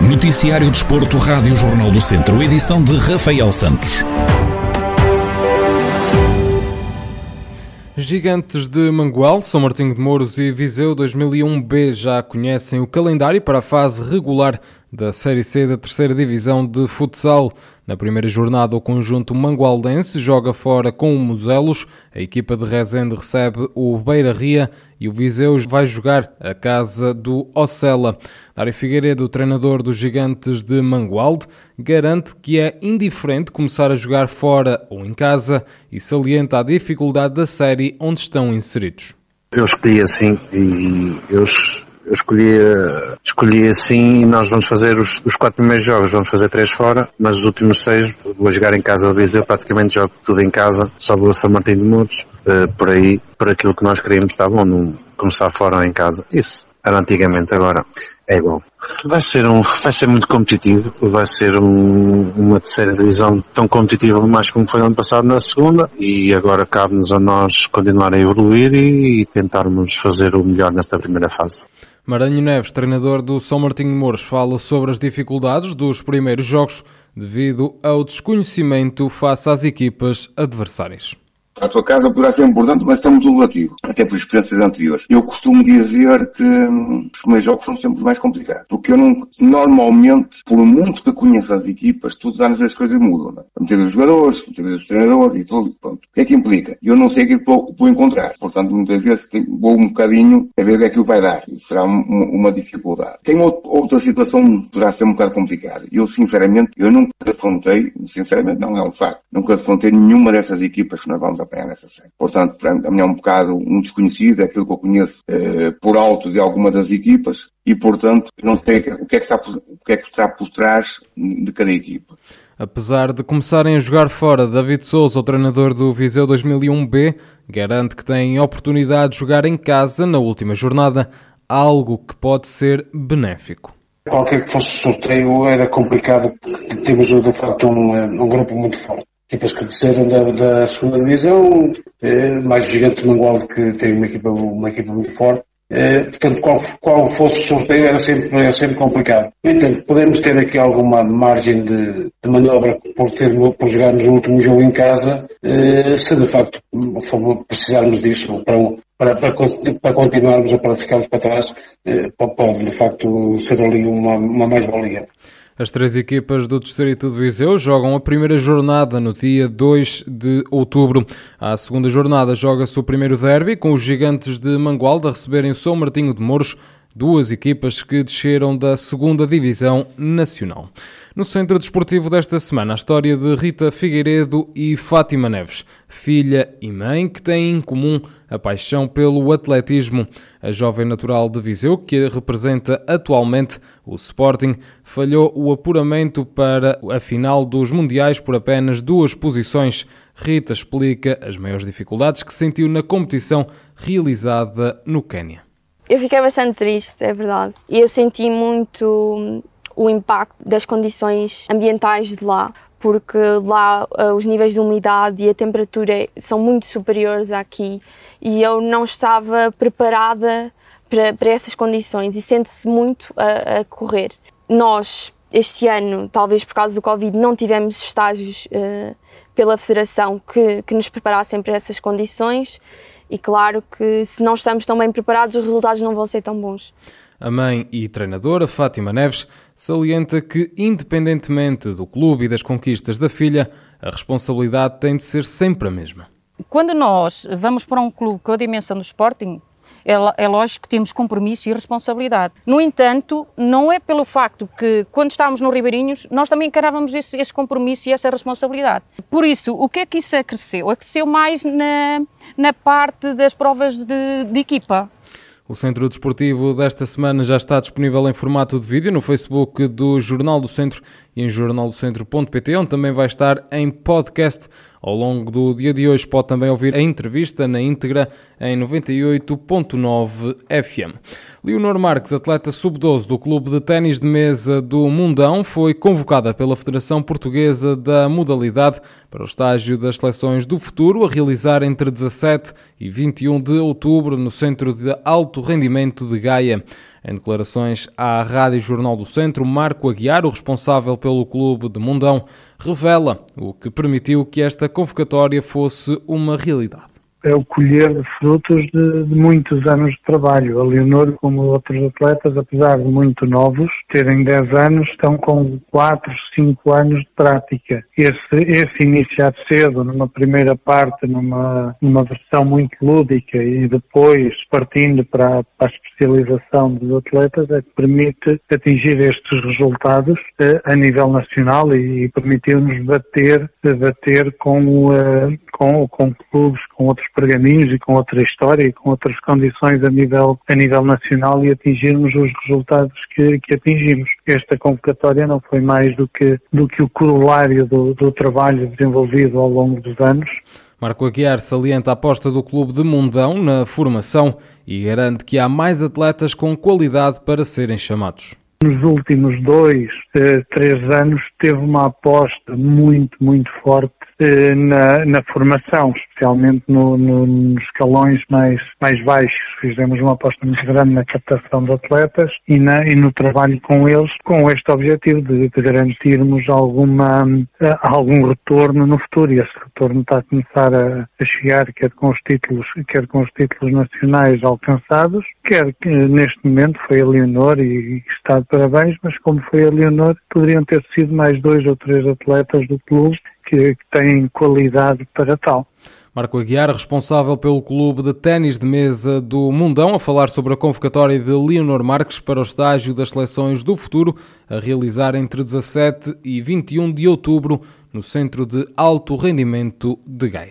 Noticiário Desporto, Rádio Jornal do Centro, edição de Rafael Santos. Gigantes de Mangual, São Martinho de Mouros e Viseu 2001B já conhecem o calendário para a fase regular da Série C da terceira Divisão de Futsal. Na primeira jornada, o conjunto mangualdense joga fora com o Muselos, a equipa de Rezende recebe o Beira Ria e o Viseu vai jogar a casa do Ocela. Dário Figueiredo, treinador dos Gigantes de Mangualde, garante que é indiferente começar a jogar fora ou em casa e salienta a dificuldade da série onde estão inseridos. Eu escolhi assim e eu eu escolhi, escolhi assim e nós vamos fazer os, os quatro primeiros jogos, vamos fazer três fora, mas os últimos seis vou jogar em casa do Viseu, praticamente jogo tudo em casa, só vou a São Martin de Muros, uh, por aí, por aquilo que nós queríamos, está bom, não começar fora ou em casa. Isso era antigamente, agora é igual. Vai ser, um, vai ser muito competitivo, vai ser um, uma terceira divisão tão competitiva mais como foi no ano passado na segunda e agora cabe-nos a nós continuar a evoluir e, e tentarmos fazer o melhor nesta primeira fase. Maranhão Neves, treinador do São Martinho de Mouros, fala sobre as dificuldades dos primeiros jogos devido ao desconhecimento face às equipas adversárias. A tua casa poderá ser importante, mas estamos muito relativo, até por experiências anteriores. Eu costumo dizer que hum, os primeiros jogos são sempre mais complicados, porque eu não, normalmente, por muito que conheça as equipas, todos os anos as coisas mudam. Não? É? Muitas vezes os jogadores, muitas vezes os treinadores e tudo, pronto. O que é que implica? Eu não sei aquilo que vou, vou encontrar. Portanto, muitas vezes vou um bocadinho a ver o que é que vai dar. Será uma, dificuldade. Tem outra situação que poderá ser um bocado complicada. Eu, sinceramente, eu nunca afrontei, sinceramente não é um facto, nunca afrontei nenhuma dessas equipas que nós vamos apanhar nessa série. Portanto, para mim é um bocado um desconhecido, é aquilo que eu conheço eh, por alto de alguma das equipas e, portanto, não sei o que é que está por, o que é que está por trás de cada equipa. Apesar de começarem a jogar fora, David Souza, o treinador do Viseu 2001B, garante que tem oportunidade de jogar em casa na última jornada, algo que pode ser benéfico. Qualquer que fosse o sorteio era complicado, porque temos de facto um, um grupo muito forte equipas que desceram da, da segunda divisão, eh, mais Gigante Mangualde que tem uma equipa, uma equipa muito forte. Eh, portanto, qual, qual fosse o sorteio era sempre, era sempre complicado. No entanto, podemos ter aqui alguma margem de, de manobra por, ter, por jogarmos o último jogo em casa, se de facto precisarmos disso para, para, para, para continuarmos ou para ficarmos para trás, pode de facto ser ali uma, uma mais-valia. As três equipas do Distrito de Viseu jogam a primeira jornada no dia 2 de outubro. À segunda jornada joga-se o primeiro derby, com os gigantes de Mangualda receberem o São Martinho de Mouros duas equipas que desceram da segunda Divisão Nacional. No centro desportivo desta semana, a história de Rita Figueiredo e Fátima Neves, filha e mãe que têm em comum a paixão pelo atletismo. A jovem natural de Viseu, que representa atualmente o Sporting, falhou o apuramento para a final dos Mundiais por apenas duas posições. Rita explica as maiores dificuldades que sentiu na competição realizada no Quênia. Eu fiquei bastante triste, é verdade. E eu senti muito o impacto das condições ambientais de lá, porque lá uh, os níveis de umidade e a temperatura são muito superiores aqui e eu não estava preparada para, para essas condições e sente-se muito a, a, correr. Nós, este ano, talvez por causa do Covid, não tivemos estágios uh, pela Federação que, que nos preparassem para essas condições e claro que se não estamos tão bem preparados, os resultados não vão ser tão bons. A mãe e treinadora Fátima Neves salienta que, independentemente do clube e das conquistas da filha, a responsabilidade tem de ser sempre a mesma. Quando nós vamos para um clube com a dimensão do Sporting, é, é, lógico que temos compromisso e responsabilidade. No entanto, não é pelo facto que, quando estávamos no Ribeirinhos, nós também encarávamos esse, esse compromisso e essa responsabilidade. Por isso, o que é que isso acresceu? Acresceu mais na, na parte das provas de, de equipa. O Centro Desportivo desta semana já está disponível em formato de vídeo no Facebook do Jornal do Centro e em jornaldocentro.pt, onde também vai estar em podcast. Ao longo do dia de hoje pode também ouvir a entrevista na íntegra em 98.9 FM. Leonor Marques, atleta sub-12 do Clube de Ténis de Mesa do Mundão, foi convocada pela Federação Portuguesa da Modalidade para o estágio das seleções do futuro a realizar entre 17 e 21 de outubro no Centro de Alto Rendimento de Gaia. Em declarações à Rádio Jornal do Centro, Marco Aguiar, o responsável pelo clube de Mundão, revela o que permitiu que esta convocatória fosse uma realidade é o colher de frutos de, de, muitos anos de trabalho. A Leonor, como outros atletas, apesar de muito novos, terem 10 anos, estão com 4, 5 anos de prática. Esse, esse iniciar cedo, numa primeira parte, numa, numa versão muito lúdica e depois partindo para, para a especialização dos atletas, é que permite atingir estes resultados eh, a nível nacional e, e permitiu-nos bater, bater com, uh, com, com clubes, com outros pergaminhos e com outra história e com outras condições a nível, a nível nacional e atingirmos os resultados que, que atingimos. Esta convocatória não foi mais do que, do que o corolário do, do trabalho desenvolvido ao longo dos anos. Marco Aguiar salienta a aposta do Clube de Mundão na formação e garante que há mais atletas com qualidade para serem chamados nos últimos dois, eh, três anos teve uma aposta muito, muito forte na, na formação, especialmente no, no, nos escalões mais, mais baixos. Fizemos uma aposta muito grande na captação de atletas e, na, e no trabalho com eles, com este objetivo de, de garantirmos alguma, uh, algum retorno no futuro. E esse retorno está a começar a, a, chegar, quer com os títulos, quer com os títulos nacionais alcançados, quer que neste momento foi a Leonor e, e está de parabéns, mas como foi a Leonor, poderiam ter sido mais dois ou três atletas do clube que, que têm qualidade para tal. Marco Aguiar, responsável pelo clube de ténis de mesa do Mundão, a falar sobre a convocatória de Leonor Marques para o estágio das seleções do futuro, a realizar entre 17 e 21 de outubro no Centro de Alto Rendimento de Gaia.